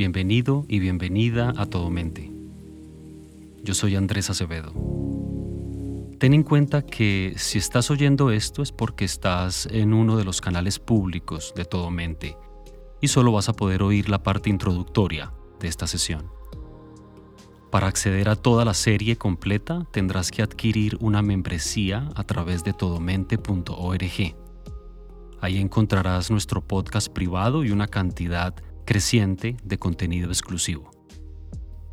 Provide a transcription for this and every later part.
Bienvenido y bienvenida a Todo Mente. Yo soy Andrés Acevedo. Ten en cuenta que si estás oyendo esto es porque estás en uno de los canales públicos de Todo Mente y solo vas a poder oír la parte introductoria de esta sesión. Para acceder a toda la serie completa tendrás que adquirir una membresía a través de todomente.org. Ahí encontrarás nuestro podcast privado y una cantidad creciente de contenido exclusivo.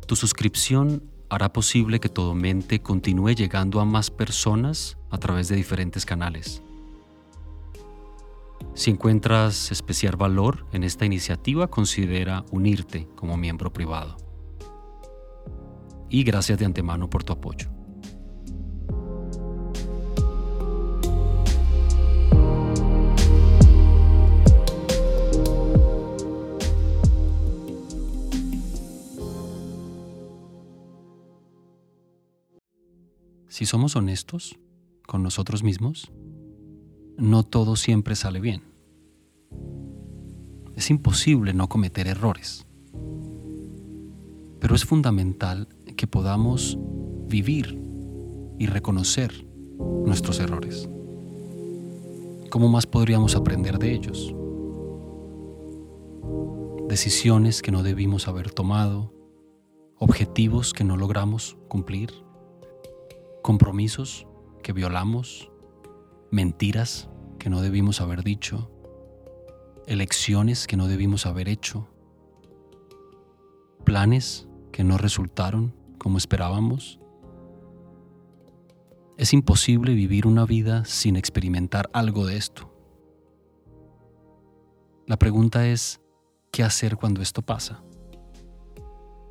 Tu suscripción hará posible que Todo Mente continúe llegando a más personas a través de diferentes canales. Si encuentras especial valor en esta iniciativa, considera unirte como miembro privado. Y gracias de antemano por tu apoyo. Si somos honestos con nosotros mismos, no todo siempre sale bien. Es imposible no cometer errores. Pero es fundamental que podamos vivir y reconocer nuestros errores. ¿Cómo más podríamos aprender de ellos? Decisiones que no debimos haber tomado, objetivos que no logramos cumplir compromisos que violamos, mentiras que no debimos haber dicho, elecciones que no debimos haber hecho, planes que no resultaron como esperábamos. Es imposible vivir una vida sin experimentar algo de esto. La pregunta es, ¿qué hacer cuando esto pasa?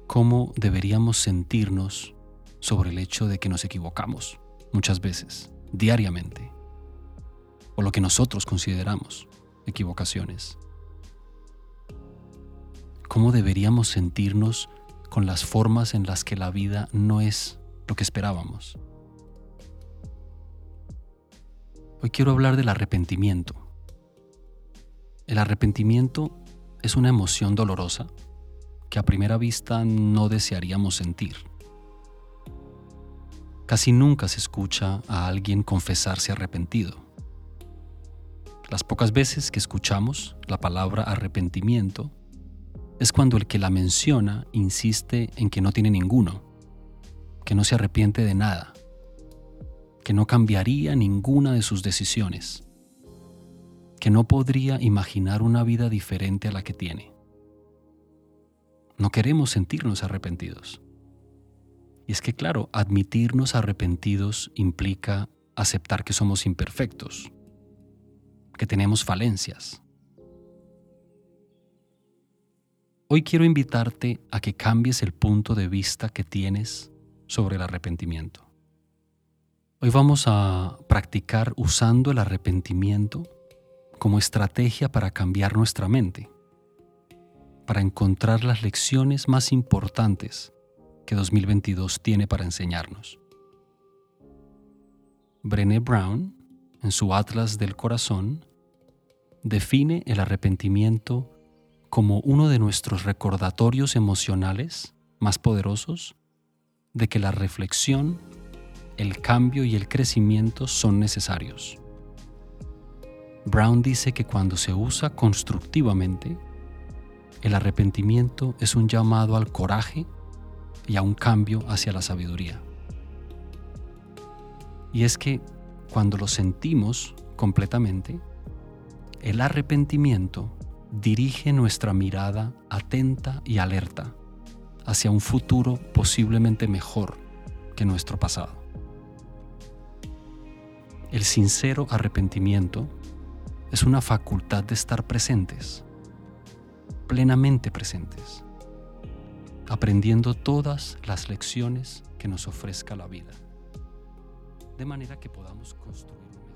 ¿Cómo deberíamos sentirnos sobre el hecho de que nos equivocamos muchas veces, diariamente, o lo que nosotros consideramos equivocaciones. ¿Cómo deberíamos sentirnos con las formas en las que la vida no es lo que esperábamos? Hoy quiero hablar del arrepentimiento. El arrepentimiento es una emoción dolorosa que a primera vista no desearíamos sentir. Casi nunca se escucha a alguien confesarse arrepentido. Las pocas veces que escuchamos la palabra arrepentimiento es cuando el que la menciona insiste en que no tiene ninguno, que no se arrepiente de nada, que no cambiaría ninguna de sus decisiones, que no podría imaginar una vida diferente a la que tiene. No queremos sentirnos arrepentidos. Y es que, claro, admitirnos arrepentidos implica aceptar que somos imperfectos, que tenemos falencias. Hoy quiero invitarte a que cambies el punto de vista que tienes sobre el arrepentimiento. Hoy vamos a practicar usando el arrepentimiento como estrategia para cambiar nuestra mente, para encontrar las lecciones más importantes que 2022 tiene para enseñarnos. Brené Brown, en su Atlas del Corazón, define el arrepentimiento como uno de nuestros recordatorios emocionales más poderosos de que la reflexión, el cambio y el crecimiento son necesarios. Brown dice que cuando se usa constructivamente, el arrepentimiento es un llamado al coraje y a un cambio hacia la sabiduría. Y es que cuando lo sentimos completamente, el arrepentimiento dirige nuestra mirada atenta y alerta hacia un futuro posiblemente mejor que nuestro pasado. El sincero arrepentimiento es una facultad de estar presentes, plenamente presentes aprendiendo todas las lecciones que nos ofrezca la vida, de manera que podamos construir